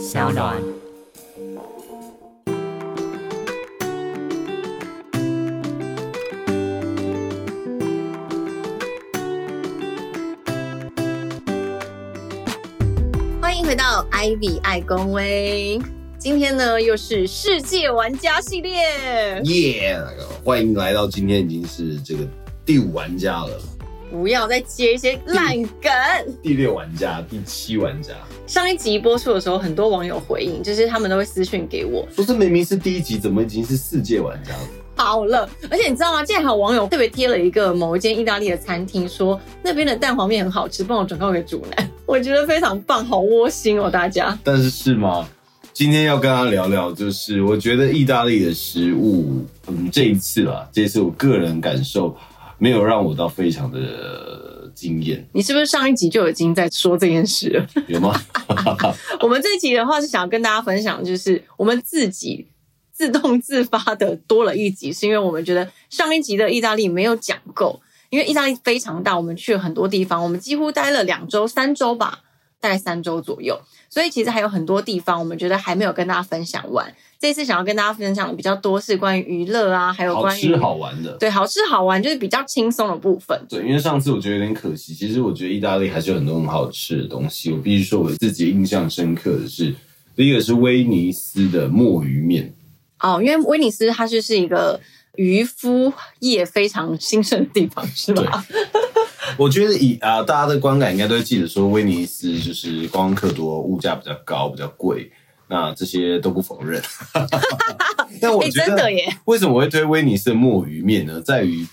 小暖。欢迎回到 Ivy 爱公威，今天呢又是世界玩家系列。耶！欢迎来到今天已经是这个第五玩家了，不要再接一些烂梗。第六玩家、第七玩家。上一集播出的时候，很多网友回应，就是他们都会私讯给我，说这明明是第一集，怎么已经是世界玩家了？好了，而且你知道吗？竟然还有网友特别贴了一个某一间意大利的餐厅，说那边的蛋黄面很好吃，帮我转告给主男，我觉得非常棒，好窝心哦，大家。但是是吗？今天要跟他聊聊，就是我觉得意大利的食物，嗯，这一次啦，这一次我个人感受没有让我到非常的惊艳，你是不是上一集就已经在说这件事了？有吗？我们这一集的话是想要跟大家分享，就是我们自己自动自发的多了一集，是因为我们觉得上一集的意大利没有讲够，因为意大利非常大，我们去了很多地方，我们几乎待了两周、三周吧，大概三周左右，所以其实还有很多地方，我们觉得还没有跟大家分享完。这次想要跟大家分享的比较多是关于娱乐啊，还有好关于吃好玩的。对好吃好玩，就是比较轻松的部分。对，因为上次我觉得有点可惜。其实我觉得意大利还是有很多很好吃的东西。我必须说，我自己印象深刻的是，第一个是威尼斯的墨鱼面，哦，因为威尼斯它就是一个渔夫业非常兴盛的地方，是吧？我觉得以啊、大家的观感应该都会记得说，威尼斯就是观光客多，物价比较高，比较贵。那这些都不否认，但我哎、觉得！为什么我会推威尼斯的墨鱼面呢？在于，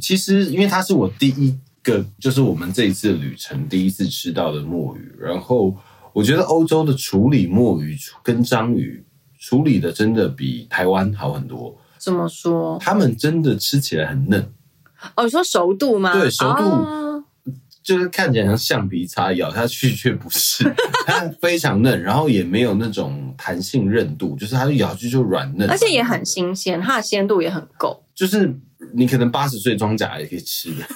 其实因为它是我第一个，就是我们这一次旅程第一次吃到的墨鱼。然后我觉得欧洲的处理墨鱼跟章鱼处理的真的比台湾好很多，怎么说？他们真的吃起来很嫩，哦，你说熟度吗？对熟度哦就是看起来像橡皮擦，咬下去却不是，它非常嫩，然后也没有那种弹性韧度，就是它咬下去就软嫩，而且也很新鲜，它的鲜度也很够。就是你可能八十岁装甲也可以吃的，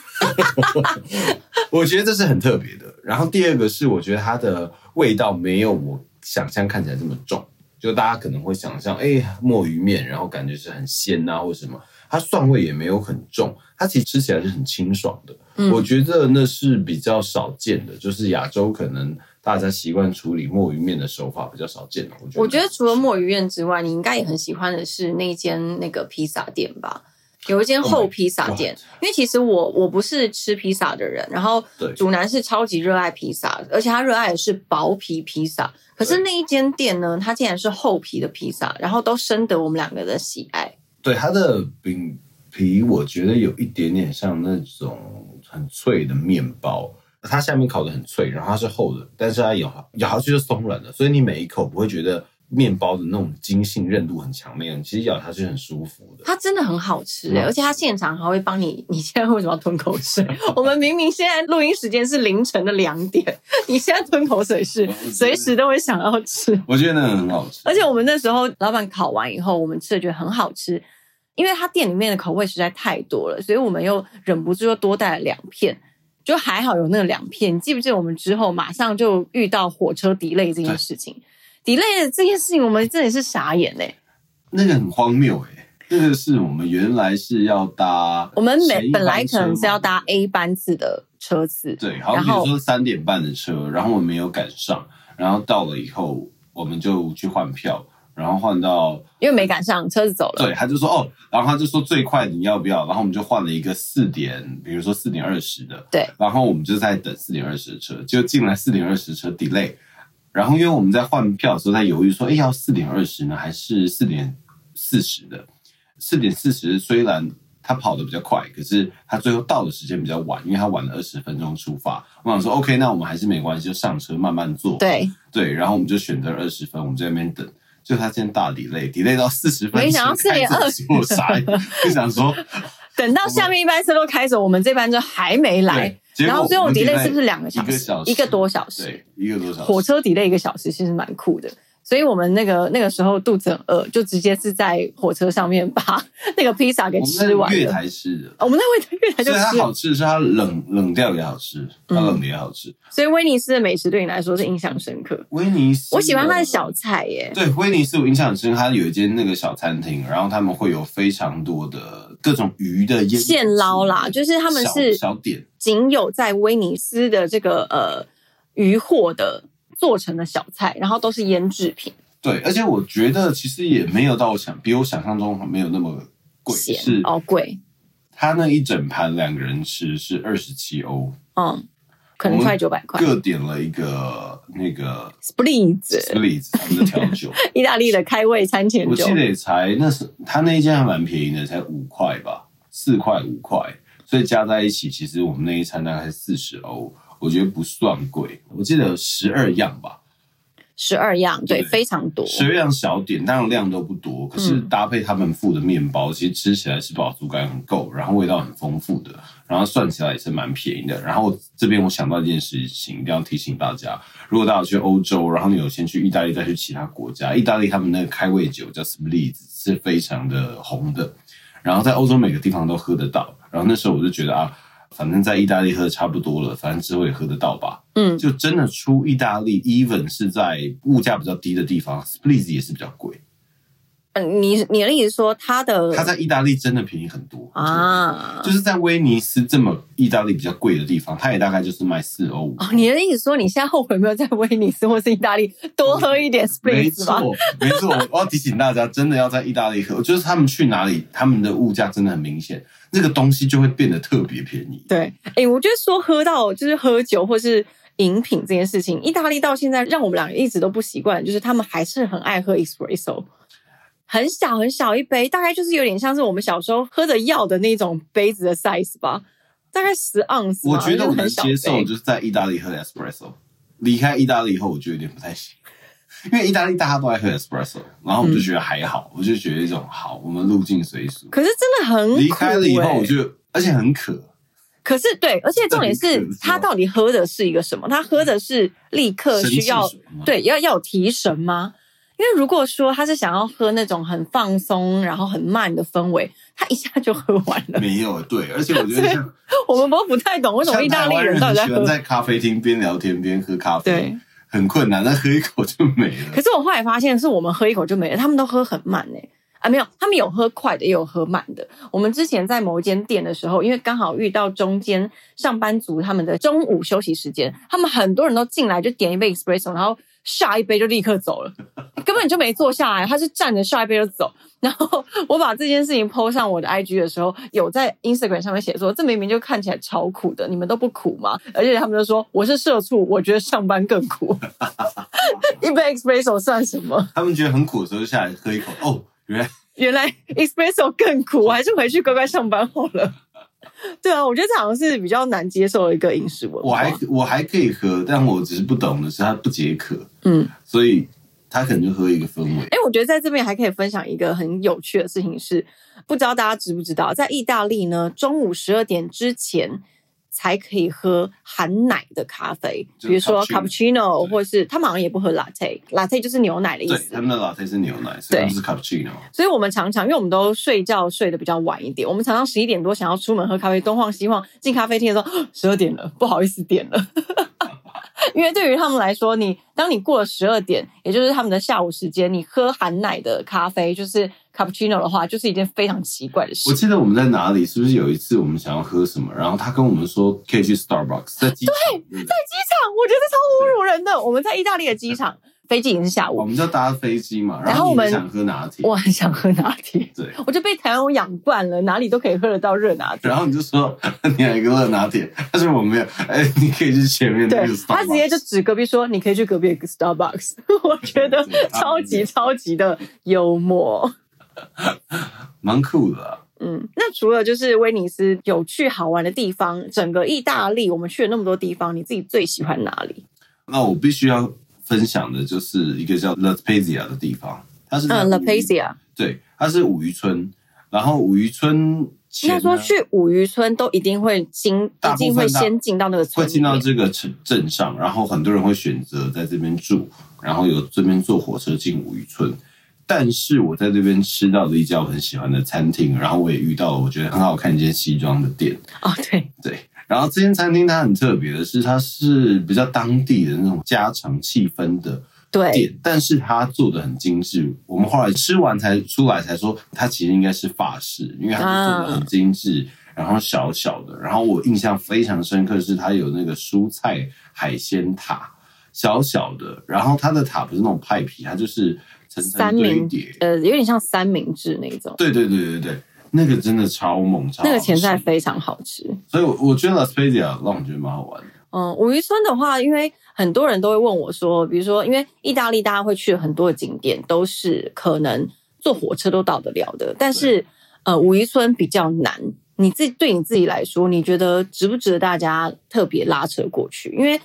我觉得这是很特别的。然后第二个是，我觉得它的味道没有我想象看起来这么重，就大家可能会想象，哎，墨鱼面，然后感觉是很鲜啊或什么，它蒜味也没有很重，它其实吃起来是很清爽的。嗯我觉得那是比较少见的，就是亚洲可能大家习惯处理墨鱼面的手法比较少见的。我觉得，我觉得除了墨鱼面之外，你应该也很喜欢的是那间那个披萨店吧？有一间 Oh 厚披萨店。因为其实我我不是吃披萨的人，然后对。主男是超级热爱披萨，而且他热爱的是薄皮披萨。可是那一间店呢，它竟然是厚皮的披萨，然后都深得我们两个的喜爱。对它的饼皮，我觉得有一点点像那种很脆的面包，它下面烤的很脆，然后它是厚的，但是它咬咬下去就松软了，所以你每一口不会觉得面包的那种筋性韧度很强那样，其实咬下去很舒服的。它真的很好吃、欸，而且它现场还会帮你。你现在为什么要吞口水？我们明明现在录音时间是凌晨的两点，你现在吞口水是随时都会想要吃。我觉得那个很好吃，而且我们那时候老板烤完以后，我们吃的觉得很好吃，因为他店里面的口味实在太多了，所以我们又忍不住又多带了两片。就还好有那两片，你记不记得我们之后马上就遇到火车 delay 这件事情？delay 的这件事情，我们真的是傻眼嘞、那个很荒谬哎、那个是我们原来是要搭，我们每本来可能是要搭 A 班次的车次，对，好像比如说三点半的车，然后我们没有赶上，然后到了以后我们就去换票，然后换到因为没赶上，车子走了。对，他就说哦，然后他就说最快你要不要？然后我们就换了一个四点，比如说四点二十的，对，然后我们就在等四点二十的车，就进来四点二十车 delay，然后因为我们在换票的时候在犹豫说，哎，要四点二十呢，还是四点四十的？四点四十虽然他跑得比较快，可是他最后到的时间比较晚，因为他晚了二十分钟出发。我想说，OK，那我们还是没关系，就上车慢慢坐。对，对，然后我们就选择二十分，我们在那边等。就他今天大 delay，delay 到四十分，没想到4:20我傻眼，就想说，等到下面一班车都开走，我们这班车还没来然后最后 delay 是不是两个小时？一个小时，一个多小时。对，一个多小时。火车 delay 一个小时，其实蛮酷的。所以我们那个那个时候肚子很饿，就直接是在火车上面把那个披萨给吃完月台吃的，哦我们在月台月台就所以它，好吃的是它冷冷掉也好吃，它嗯冷的也好吃。所以威尼斯的美食对你来说是印象深刻。威尼斯，我喜欢它的小。菜耶，对，威尼斯我印象很深，它有一间那个小餐厅，然后他们会有非常多的各种鱼的腌现捞啦，就是他们小是小点，仅有在威尼斯的这个呃渔获的做成的小菜，然后都是腌制品，对，而且我觉得其实也没有到我想比我想象中没有那么贵，是哦贵，他那一整盘两个人吃是二十七欧，嗯，可能快九百块。各点了一个那个 Splits，Splits 他们的调酒，意大利的开胃餐前酒我记，得也才那是他那一间还蛮便宜的，才五块吧，四块五块，所以加在一起，其实我们那一餐大概是四十欧，我觉得不算贵。我记得有十二样吧，十二样，对，对非常多。十二样小点，当然量都不多，可是嗯搭配他们附的面包，其实吃起来是饱足感很够，然后味道很丰富的，然后算起来也是蛮便宜的。然后这边我想到一件事情，一定要提醒大家，如果大家去欧洲，然后你有先去意大利，再去其他国家，意大利他们那个开胃酒叫 Spritz 是非常的红的，然后在欧洲每个地方都喝得到。然后那时候我就觉得啊，反正在意大利喝的差不多了，反正之后也喝得到吧。嗯，就真的出意大利，even 是在物价比较低的地方，Spritz 也是比较贵。嗯，你你的意思说它的它在意大利真的便宜很多，啊？就是在威尼斯这么意大利比较贵的地方，它也大概就是卖四欧五。哦，你的意思说你现在后悔没有在威尼斯或是意大利多喝一点没 Spritz 吗？错，没错，我要提醒大家，真的要在意大利喝，就是他们去哪里，他们的物价真的很明显，那个东西就会变得特别便宜。对，哎，我觉得说喝到就是喝酒或是饮品这件事情，意大利到现在让我们两个一直都不习惯，就是他们还是很爱喝 espresso，很小很小一杯，大概就是有点像是我们小时候喝的药的那种杯子的 size 吧，大概十盎司吧。我觉得我能接受，就是在意大利喝 espresso，离开意大利以后，我就有点不太行。因为意大利大家都爱喝 espresso，然后我就觉得还好，我就觉得一种好，我们入境随俗。可是真的很苦、离开了以后，欸我就而且很渴，可是对，而且重点是他到底喝的是一个什么？他喝的是立刻需要对要要有提神吗？因为如果说他是想要喝那种很放松然后很慢的氛围，他一下就喝完了。没有对，而且我觉得我们都不太懂为什么意大利人到底在喝很喜欢。在咖啡厅边聊天边喝咖啡，对，很困难，但喝一口就没了。可是我后来发现，是我们喝一口就没了，他们都喝很慢呢、啊，没有，他们有喝快的，也有喝慢的。我们之前在某一间店的时候，因为刚好遇到中间上班族他们的中午休息时间，他们很多人都进来就点一杯 espresso，然后下一杯就立刻走了，根本就没坐下来，他是站着下一杯就走。然后我把这件事情 PO 上我的 IG 的时候，有在 Instagram 上面写说，这明明就看起来超苦的，你们都不苦吗？而且他们就说我是社畜，我觉得上班更苦，一杯 espresso 算什么？他们觉得很苦的时候，就下来喝一口，哦，原来原来 espresso 更苦，我还是回去乖乖上班好了。对啊，我觉得这好像是比较难接受的一个饮食文化。我还我还可以喝，但我只是不懂的是它不解渴，嗯，所以他可能就喝一个氛围。哎，我觉得在这边还可以分享一个很有趣的事情是，不知道大家知不知道，在意大利呢，中午十二点之前才可以喝含奶的咖啡，比如说 cappuccino 或是他们好像也不喝 latte，latte 就是牛奶的意对，思他。们的 latte 是牛奶，对不是 cappuccino。所以我们常常，因为我们都睡觉睡得比较晚一点，我们常常十一点多想要出门喝咖啡，东晃西晃进咖啡厅的时候，十二点了，不好意思点了。因为对于他们来说，你当你过了十二点，也就是他们的下午时间，你喝含奶的咖啡，就是 cappuccino 的话，就是一件非常奇怪的事我。记得我们在哪里，是不是有一次我们想要喝什么，然后他跟我们说可以去 Starbucks，在机场，对在机场，我觉得超侮辱人的。我们在意大利的机场，飞机已经是下午，我们就搭飞机嘛，然后我们想喝拿铁，我很想喝拿铁，对，我就被台湾养惯了，哪里都可以喝得到热拿铁。然后你就说你有一个热拿铁，但是我没有，哎，你可以去前面那对他直接就指隔壁说：“你可以去隔壁的 Starbucks。”我觉得超级超级的幽默。蛮酷的啊、嗯，那除了就是威尼斯有趣好玩的地方，整个意大利我们去了那么多地方，你自己最喜欢哪里？那我必须要分享的就是一个叫 La Spezia 的地方，它是嗯，La 五渔 Pazia。对，它是五渔村。然后五渔村应该说去五渔村都一定会经，一定会先进到那个村会进到。这个城镇上，然后很多人会选择在这边住，然后有这边坐火车进五渔村。但是我在这边吃到的一家我很喜欢的餐厅，然后我也遇到了我觉得很好看一间西装的店，哦，对，对。然后这间餐厅它很特别的是，它是比较当地的那种家常气氛的对，店，但是它做的很精致。我们后来吃完才出来才说，它其实应该是法式，因为它做的很精致，然后小小的。然后我印象非常深刻是它有那个蔬菜海鲜塔，小小的，然后它的塔不是那种派皮，它就是层层三明堆叠。呃，有点像三明治那种。对对对对对，那个真的超猛，超那个前菜非常好吃。所以我我觉得 Las Vegas 让我觉得蛮好玩的。嗯，五渔村的话，因为很多人都会问我说，比如说，因为意大利大家会去很多的景点，都是可能坐火车都到得了的，但是呃，五渔村比较难。你自己对你自己来说，你觉得值不值得大家特别拉车过去？因为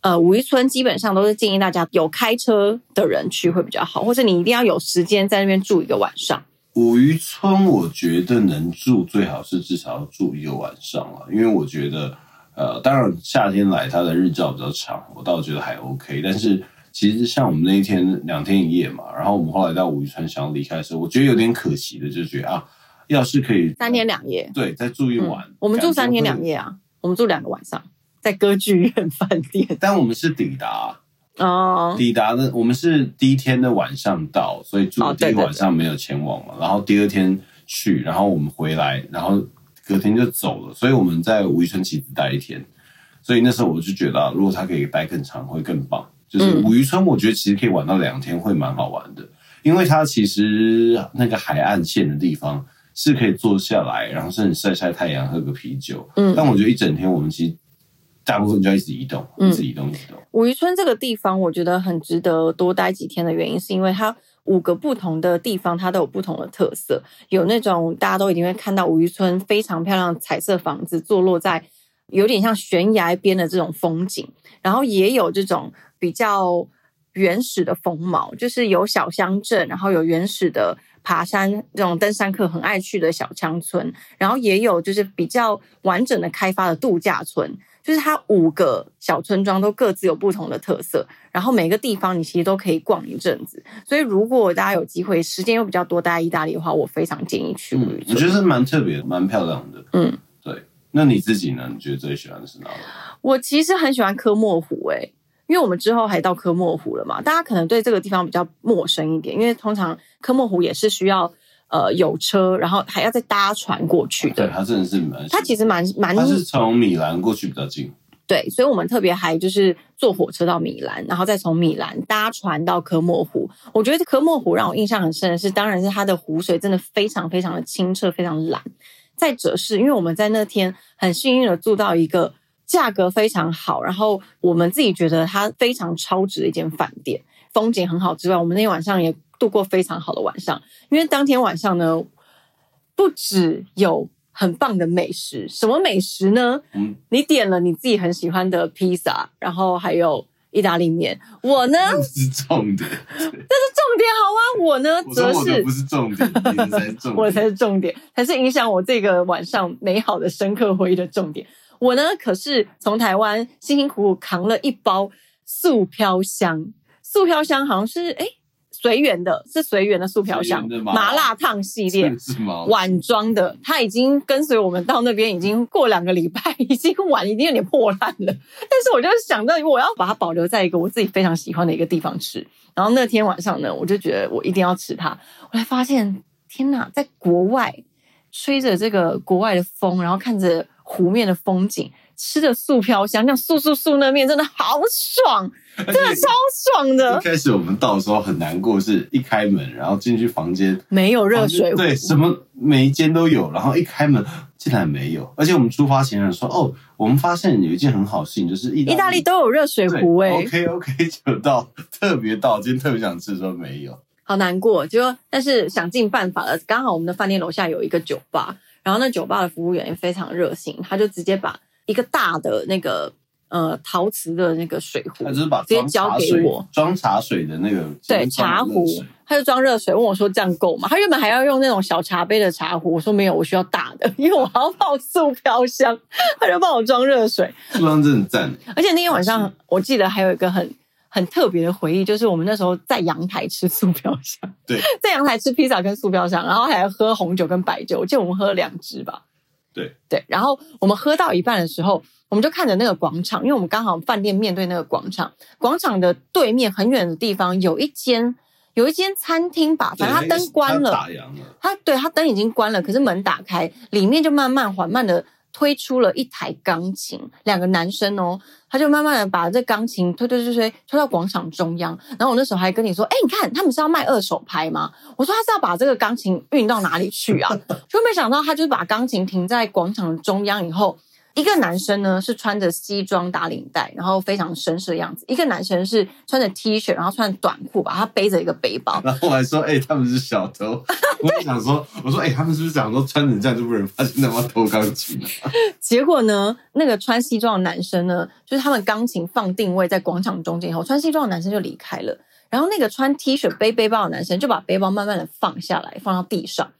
呃，五渔村基本上都是建议大家有开车的人去会比较好，或者你一定要有时间在那边住一个晚上。五渔村，我觉得能住最好是至少要住一个晚上了，因为我觉得，呃，当然夏天来它的日照比较长，我倒觉得还 OK。但是其实像我们那一天两天一夜嘛，然后我们后来到五渔村想要离开的时候，我觉得有点可惜的，就是觉得啊，要是可以三天两夜，对再住一晚，嗯我们住三天两夜，夜啊，我们住两个晚上，在歌剧院饭店。但我们是抵达。哦，抵达的我们是第一天的晚上到，所以住的第一晚上没有前往嘛，然后第二天去，然后我们回来，然后隔天就走了，所以我们在五渔村其实只待一天，所以那时候我就觉得、啊，如果他可以待更长会更棒。就是嗯五渔村，我觉得其实可以玩到两天，会蛮好玩的，因为它其实那个海岸线的地方是可以坐下来，然后甚至晒晒太阳，喝个啤酒。嗯但我觉得一整天我们其实大部分就一直移动，嗯一直移动，一直移动。五渔村这个地方，我觉得很值得多待几天的原因，是因为它五个不同的地方，它都有不同的特色。有那种大家都一定会看到五渔村非常漂亮的彩色房子，坐落在有点像悬崖边的这种风景，然后也有这种比较原始的风貌，就是有小乡镇，然后有原始的爬山这种登山客很爱去的小乡村，然后也有就是比较完整的开发的度假村。就是它五个小村庄都各自有不同的特色，然后每个地方你其实都可以逛一阵子。所以如果大家有机会，时间又比较多待在意大利的话，我非常建议去，嗯我觉。得是蛮特别的，蛮漂亮的。嗯，对。那你自己呢？你觉得最喜欢的是哪里？我其实很喜欢科莫湖，诶，因为我们之后还到科莫湖了嘛，大家可能对这个地方比较陌生一点，因为通常科莫湖也是需要呃有车，然后还要再搭船过去对，的。它真的是蛮……它其实蛮蛮它是从米兰过去比较近，对，所以我们特别还就是坐火车到米兰，然后再从米兰搭船到科莫湖。我觉得科莫湖让我印象很深的是，当然是它的湖水真的非常非常的清澈，非常蓝。再者是因为我们在那天很幸运的住到一个价格非常好，然后我们自己觉得它非常超值的一间饭店，风景很好之外，我们那天晚上也度过非常好的晚上。因为当天晚上呢，不只有很棒的美食，什么美食呢？嗯，你点了你自己很喜欢的披萨，然后还有意大利面。我呢，这是重点。重点好吗？我呢，我则是不是重点，你才是重点。我才是重点，才是影响我这个晚上美好的深刻回忆的重点。我呢，可是从台湾辛辛苦苦扛了一包素飘香，素飘香好像是哎随缘的，是随缘的素飘香麻辣烫系列 是吗？碗装的，它已经跟随我们到那边已经过两个礼拜，已经碗已经有点破烂了。但是我就想到，我要把它保留在一个我自己非常喜欢的一个地方吃。然后那天晚上呢，我就觉得我一定要吃它。我才发现，天哪，在国外吹着这个国外的风，然后看着湖面的风景，吃的素飘香，那素素素那面真的好爽，真真的超爽的一。开始我们到的时候很难过，是一开门然后进去房间，没有热水壶，对，什么每一间都有，然后一开门竟然没有，而且我们出发前还说哦，我们发现有一件很好事情，就是意意大利都有热水壶哎、OK OK，就到特别到，今天特别想吃的时候没有。好难过，就但是想尽办法了。刚好我们的饭店楼下有一个酒吧，然后那酒吧的服务员也非常热心，他就直接把一个大的那个呃陶瓷的那个水壶他，就是把直接交给我装茶水的那个对茶壶，他就装热水，问我说这样够吗？他原本还要用那种小茶杯的茶壶，我说没有，我需要大的，因为我还要泡素飘香，他就帮我装热水。这方真的很赞。而且那天晚上，我记得还有一个很很特别的回忆，就是我们那时候在阳台吃素飘香，对，在阳台吃披萨跟素飘香，然后还喝红酒跟白酒，我记得我们喝了两支吧。对。对，然后我们喝到一半的时候，我们就看着那个广场，因为我们刚好饭店面对那个广场，广场的对面很远的地方有一间有一间餐厅吧，反正它灯关了，它对它灯已经关了，可是门打开，里面就慢慢缓慢的推出了一台钢琴，两个男生哦，他就慢慢的把这钢琴推推推推推到广场中央。然后我那时候还跟你说，哎，你看他们是要卖二手拍吗？我说他是要把这个钢琴运到哪里去啊？就没想到他就是把钢琴停在广场中央以后。一个男生呢是穿着西装打领带，然后非常绅士的样子；一个男生是穿着 T 恤，然后穿着短裤吧，他背着一个背包，然后我还说，哎、他们是小偷。我就想说，我说，哎、他们是不是想说穿成这样就不能发现他们要偷钢琴啊？结果呢，那个穿西装的男生呢，就是他们钢琴放定位在广场中间以后，穿西装的男生就离开了。然后那个穿 T 恤背背包的男生就把背包慢慢的放下来，放到地上，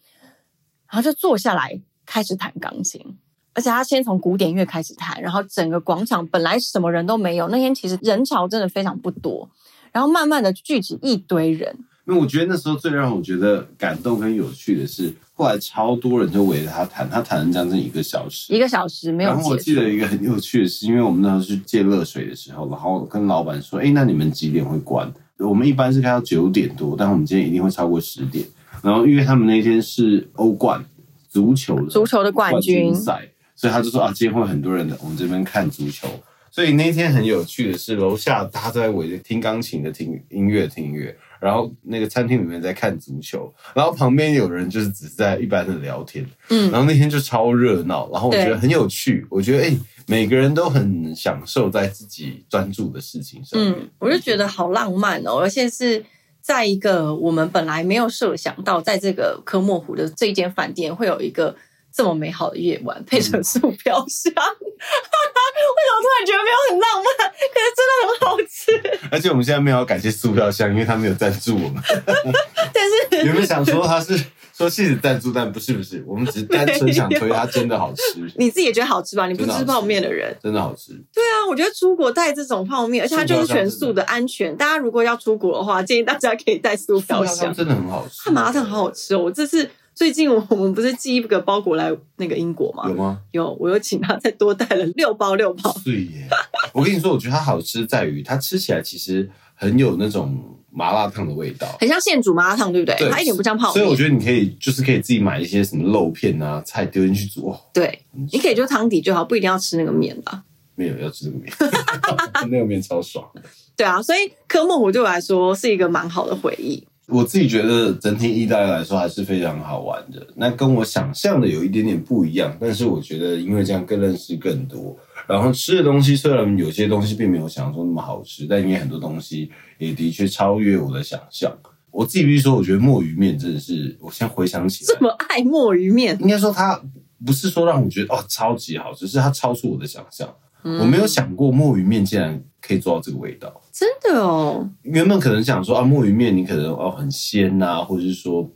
然后就坐下来开始弹钢琴。而且他先从古典乐开始弹，然后整个广场本来什么人都没有，那天其实人潮真的非常不多，然后慢慢的聚集一堆人，那我觉得那时候最让我觉得感动跟有趣的是，后来超多人就围着他弹，他弹了将近一个小时。一个小时没有然后我。记得一个很有趣的是，因为我们那时候去借热水的时候，然后跟老板说：“哎，那你们几点会关？”我们一般是开到九点多，但我们今天一定会超过十点。然后因为他们那天是欧冠足球的足球的冠军赛，所以他就说啊，今天会很多人的我们这边看足球。所以那天很有趣的是，楼下大家都在围着听钢琴的听音乐听音乐，然后那个餐厅里面在看足球，然后旁边有人就是只是在一般的聊天，嗯。然后那天就超热闹，然后我觉得很有趣，我觉得哎、每个人都很享受在自己专注的事情上。嗯，我就觉得好浪漫哦，而且是在一个我们本来没有设想到，在这个科莫湖的这间饭店会有一个这么美好的夜晚，配着素飘香。为什么突然觉得没有很浪漫？可是真的很好吃。而且我们现在没有要感谢素飘香，因为他没有赞助我们。但是有没有想说他是说谢谢赞助，但不是不是，我们只是单纯想推它真的好吃，你自己也觉得好吃吧？你不吃吃泡面的人，真的好吃。对啊，我觉得出国带这种泡面，而且它就是全素的安全。大家如果要出国的话，建议大家可以带素塑飘香。真的很好吃。它麻辣烫好好吃哦！我这次最近我们不是寄一个包裹来那个英国吗有？吗？有，我又请他再多带了六 包六包。对耶！我跟你说，我觉得它好吃在于它吃起来其实很有那种麻辣烫的味道。很像现煮麻辣烫，对不对？对它一点不像泡面。所以我觉得你可以就是可以自己买一些什么肉片啊、菜丢进去煮。哦，对，你可以就汤底就好，不一定要吃那个面吧。没有要吃这个面，那个面超爽。对啊，所以科莫湖对我来说是一个蛮好的回忆。我自己觉得整体意大利来说还是非常好玩的。那跟我想象的有一点点不一样，但是我觉得因为这样更认识更多。然后吃的东西虽然有些东西并没有想象中那么好吃，但因为很多东西也的确超越我的想象。我自己必须说，我觉得墨鱼面真的是，我现在回想起来这，么爱墨鱼面，应该说它不是说让我觉得哦超级好吃，是它超出我的想象。我没有想过墨鱼面竟然可以做到这个味道。真的哦。原本可能想说啊，墨鱼面你可能哦很鲜呐、或者是说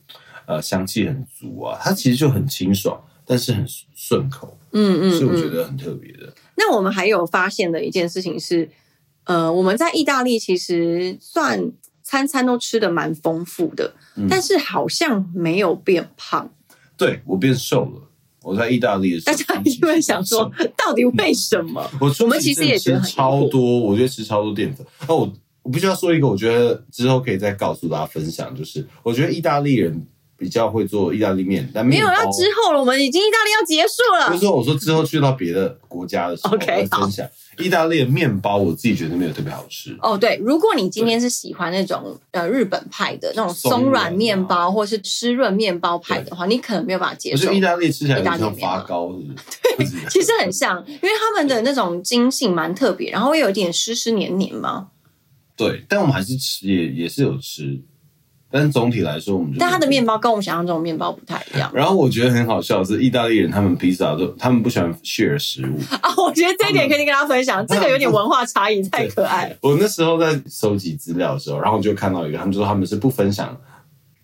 呃香气很足啊，它其实就很清爽，但是很顺口，嗯嗯嗯。所以我觉得很特别的。那我们还有发现的一件事情是，呃，我们在意大利其实算餐餐都吃的蛮丰富的，嗯但是好像没有变胖。对我变瘦了，我在意大利的时候大，家一定会想说，到底为什么？我我们其实也吃超多，我觉得吃超多淀粉。哦，我我必须要说一个，我觉得之后可以再告诉大家分享，就是我觉得意大利人比较会做意大利面，但没有要之后了，我们已经意大利要结束了。就是说，我说之后去到别的国家的时候 OK，会分享意大利的面包，我自己觉得没有特别好吃。哦，对，如果你今天是喜欢那种呃日本派的那种松软面包，或是湿润面包派的话，你可能没有办法接受意。大利吃起来有点像发糕，是不是？其实很像，因为他们的那种筋性蛮特别，然后会有一点湿湿黏黏嘛。对，但我们还是吃，也也是有吃。但总体来说，我们就但它的面包跟我们想象中的面包不太一样然后我觉得很好笑的是，意大利人他们披萨都他们不喜欢 share 食物。啊！我觉得这一点可以跟大家分享，这个有点文化差异，太可爱了。我那时候在收集资料的时候，然后我就看到一个，他们说他们是不分享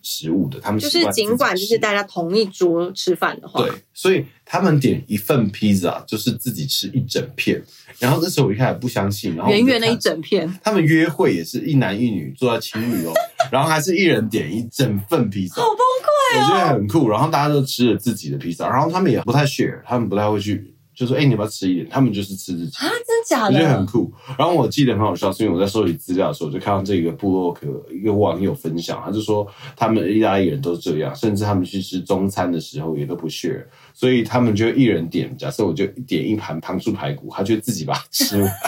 食物的，他们就是尽管就是大家同一桌吃饭的话，对，所以他们点一份披萨就是自己吃一整片。然后那时候我一开始不相信，然后圆圆的一整片，他们约会也是一男一女坐在情侣哦，然后还是一人点一整份披萨，好崩溃我觉哦！得很酷。然后大家都吃了自己的披萨，然后他们也不太 share，他们不太会去就说：“哎、你要不要吃一点？”他们就是吃自己。啊，真假我觉得很？酷。然后我记得很好笑，是因为我在收集资料的时候，我就看到这个部落格一个网友分享，他就说他们意大利人都是这样，甚至他们去吃中餐的时候也都不 share，所以他们就一人点，假设我就点一盘糖醋排骨，他就自己把它吃完。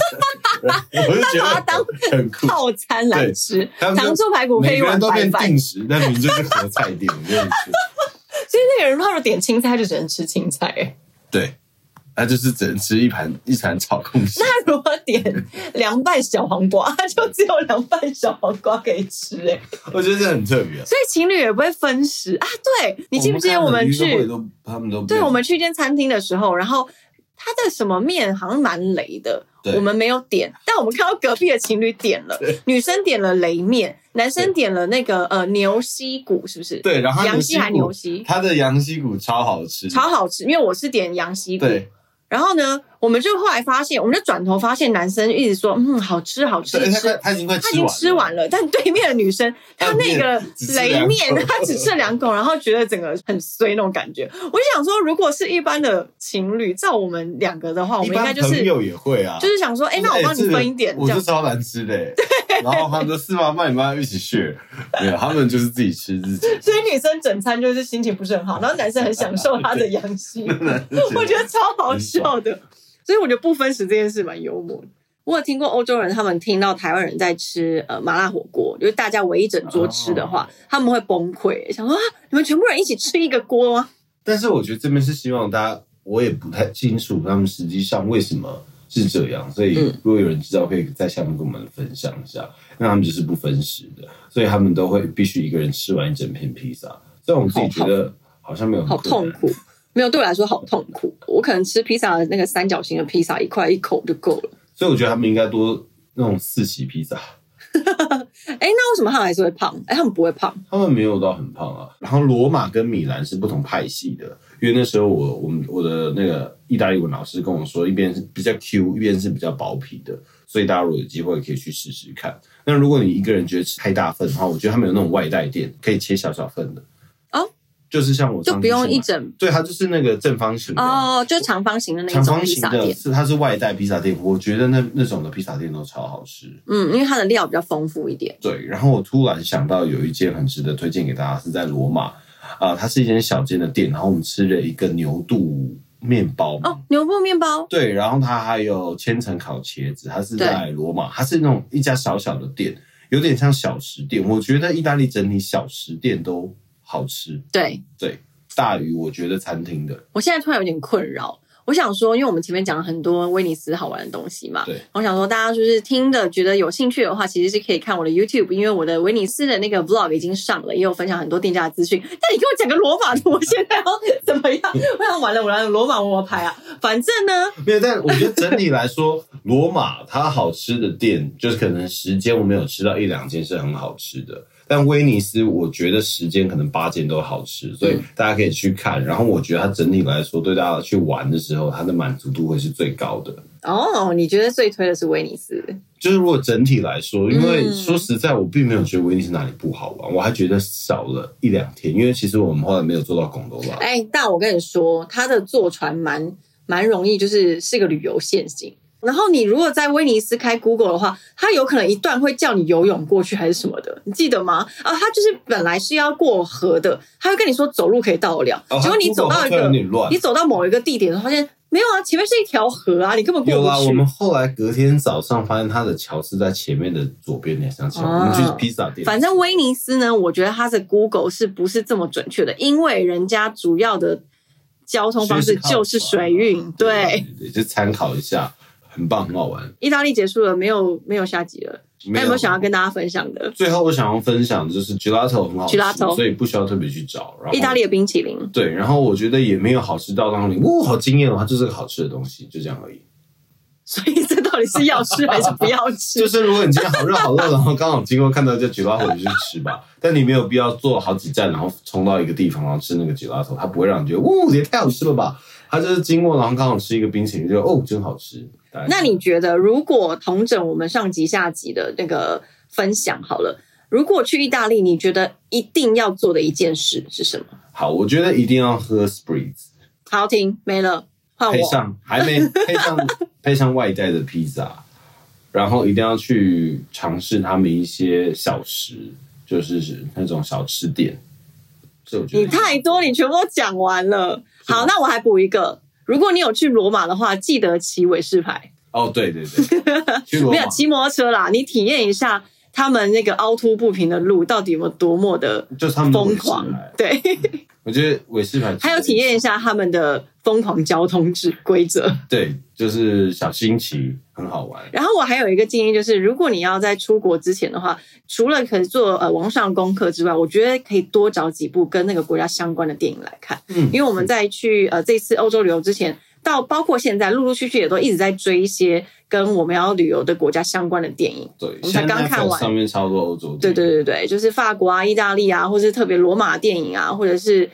我就觉得把它当很很酷。套餐来吃，糖醋排骨配每一个人都变碗白饭。定时，但明明就是合菜店。所以那个人他们点青菜就只能吃青菜、欸对，他就是只能吃一盘一盘炒空心。那如果点凉拌小黄瓜，他 就只有凉拌小黄瓜可以吃、欸我觉得这很特别。所以情侣也不会分食啊。对你记不记得我们去？都他们都对，我们去一间餐厅的时候，然后他的什么面好像蛮雷的，我们没有点，但我们看到隔壁的情侣点了，女生点了雷面，男生点了那个呃牛膝骨，是不是？，对，然后羊膝还骨牛膝它的羊膝骨超好吃，超好吃，因为我是点羊膝骨。对，然后呢，我们就后来发现，我们就转头发现男生一直说，嗯，好吃，好吃，吃。他已经快他已经吃完了，但对面的女生，她那个雷面，她只吃了两口，然后觉得整个很衰那种感觉。我就想说，如果是一般的情侣，照我们两个的话，我一们应该就是般朋友也会啊，就是想说，哎，那我帮你分一点，我就超难吃的欸，然后他们说是吗？那你们要一起 share，没有，他们就是自己吃自己，所以女生整餐就是心情不是很好，然后男生很享受他的 阳气，我觉得超好笑的。所以我觉得不分食这件事蛮幽默的。我有听过欧洲人，他们听到台湾人在吃呃麻辣火锅，就是大家围一整桌吃的话，他们会崩溃，想说啊，你们全部人一起吃一个锅吗？但是我觉得这边是希望大家，我也不太清楚他们实际上为什么是这样，所以嗯如果有人知道，可以在下面跟我们分享一下。那他们就是不分食的，所以他们都会必须一个人吃完一整片披萨。虽然我自己觉得好像没有很好痛苦，没有对我来说好痛苦。我可能吃披萨的那个三角形的披萨，一块一口就够了。所以我觉得他们应该多那种四喜披萨，哎，那为什么他们还是会胖？哎，他们不会胖他们没有到很胖啊。然后罗马跟米兰是不同派系的，因为那时候我我们我的那个意大利文老师跟我说，一边是比较 Q，一边是比较薄皮的，所以大家如果有机会可以去试试看。那如果你一个人觉得吃太大份的话，我觉得他们有那种外带店，可以切小小份的哦，就是像我就不用一整对，它就是那个正方形。哦，就长方形的那长方形的。是它是外带披萨店，我觉得那那种的披萨店都超好吃。嗯，因为它的料比较丰富一点。对，然后我突然想到有一间很值得推荐给大家，是在罗马啊、它是一间小间的店，然后我们吃了一个牛肚面包。哦，牛肚面包，对，然后它还有千层烤茄子，它是在罗马，它是那种一家小小的店，有点像小食店。我觉得意大利整体小食店都好吃，对对，大于我觉得餐厅的。我现在突然有点困扰。我想说，因为我们前面讲了很多威尼斯好玩的东西嘛，对，我想说大家就是听的觉得有兴趣的话，其实是可以看我的 YouTube，因为我的威尼斯的那个 Vlog 已经上了，也有分享很多店家的资讯。但你给我讲个罗马图，我现在要怎么样？我想完了，我来罗马我拍啊。反正呢，没有，但我觉得整体来说，罗马它好吃的店，就是可能时间我没有吃到一两间是很好吃的，但威尼斯我觉得十间可能八间都好吃，所以嗯大家可以去看。然后我觉得它整体来说，对大家去玩的时候，它的满足度会是最高的。哦，你觉得最推的是威尼斯？就是如果整体来说，因为嗯说实在，我并没有觉得威尼斯哪里不好玩，我还觉得少了一两天，因为其实我们后来没有做到拱楼吧。哎，但我跟你说，它的坐船蛮蛮容易，就是是个旅游陷阱。然后你如果在威尼斯开 Google 的话，它有可能一段会叫你游泳过去还是什么的，你记得吗？啊，它就是本来是要过河的，它会跟你说走路可以到得了，哦结果你走到一个你走到某一个地点，发现没有啊，前面是一条河啊，你根本过不去。我们后来隔天早上发现它的桥是在前面的左边那条桥，哦我们去披萨店。反正威尼斯呢，我觉得它的 Google 是不是这么准确的？因为人家主要的交通方式就是水运，对，就参考一下，很棒，很好玩。意大利结束了，没有没有下集了。还有没有想要跟大家分享的？最后我想要分享的就是 gelato 很好吃 Gelato 所以不需要特别去找。然后意大利的冰淇淋，对，然后我觉得也没有好吃到让你哇好惊艳哦，它就是个好吃的东西，就这样而已。所以这到底是要吃还是不要吃？就是如果你今天好热好热，然后刚好经过看到这 gelato，你就去吃吧。但你没有必要坐好几站，然后冲到一个地方，然后吃那个 gelato，它不会让你觉得哇也太好吃了吧。它就是经过，然后刚好吃一个冰淇淋，就哦真好吃。那你觉得，如果同整我们上集下集的那个分享好了，如果去意大利，你觉得一定要做的一件事是什么？好，我觉得一定要喝 spritz。好停，没了，换我。配上还没配上配上外带的披萨，然后一定要去尝试他们一些小食，就是那种小吃店。你太多，你全部都讲完了。好，那我还补一个，如果你有去罗马的话，记得骑伟士牌，哦，对对对，没有骑摩托车啦，你体验一下他们那个凹凸不平的路到底有没有多么的就是疯狂。对，我觉得韦氏牌还有体验一下他们的疯狂交通制规则。对，就是小新奇，很好玩。然后我还有一个建议，就是如果你要在出国之前的话，除了可以做呃网上功课之外，我觉得可以多找几部跟那个国家相关的电影来看。嗯因为我们在去呃这次欧洲旅游之前，到包括现在陆陆续续也都一直在追一些跟我们要旅游的国家相关的电影。对，我们才刚看完上面超多欧洲对。对对对，就是法国啊、意大利啊，或是特别罗马电影啊，或者是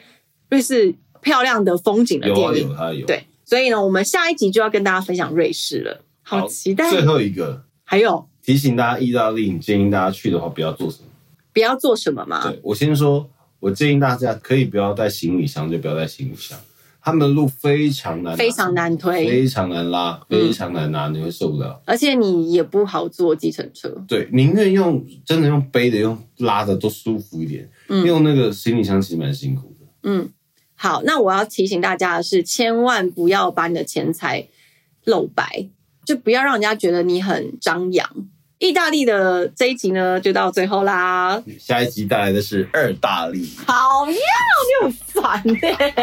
瑞士漂亮的风景的有啊电影。有它有。对，所以呢，我们下一集就要跟大家分享瑞士了，好期待。最后一个还有提醒大家，意大利，你建议大家去的话，不要做什么？不要做什么嘛？对我先说，我建议大家可以不要带行李箱，就不要带行李箱。他们的路非常难，非常难推，非常难拉，非常难拿，你会受不了。而且你也不好坐计程车。对，宁愿用真的用背的，用拉的都舒服一点。嗯用那个行李箱其实蛮辛苦的。嗯，好，那我要提醒大家的是，千万不要把你的钱财露白，就不要让人家觉得你很张扬。意大利的这一集呢，就到最后啦。下一集带来的是二大利，好呀，你很烦呢、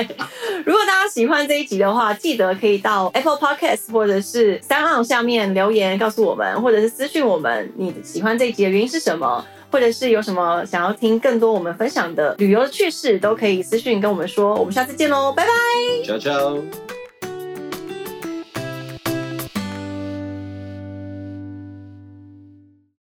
如果大家喜欢这一集的话，记得可以到 Apple Podcast 或者是三岸下面留言告诉我们，或者是私讯我们你喜欢这一集的原因是什么，或者是有什么想要听更多我们分享的旅游的趣事，都可以私讯跟我们说。我们下次见喽，拜拜。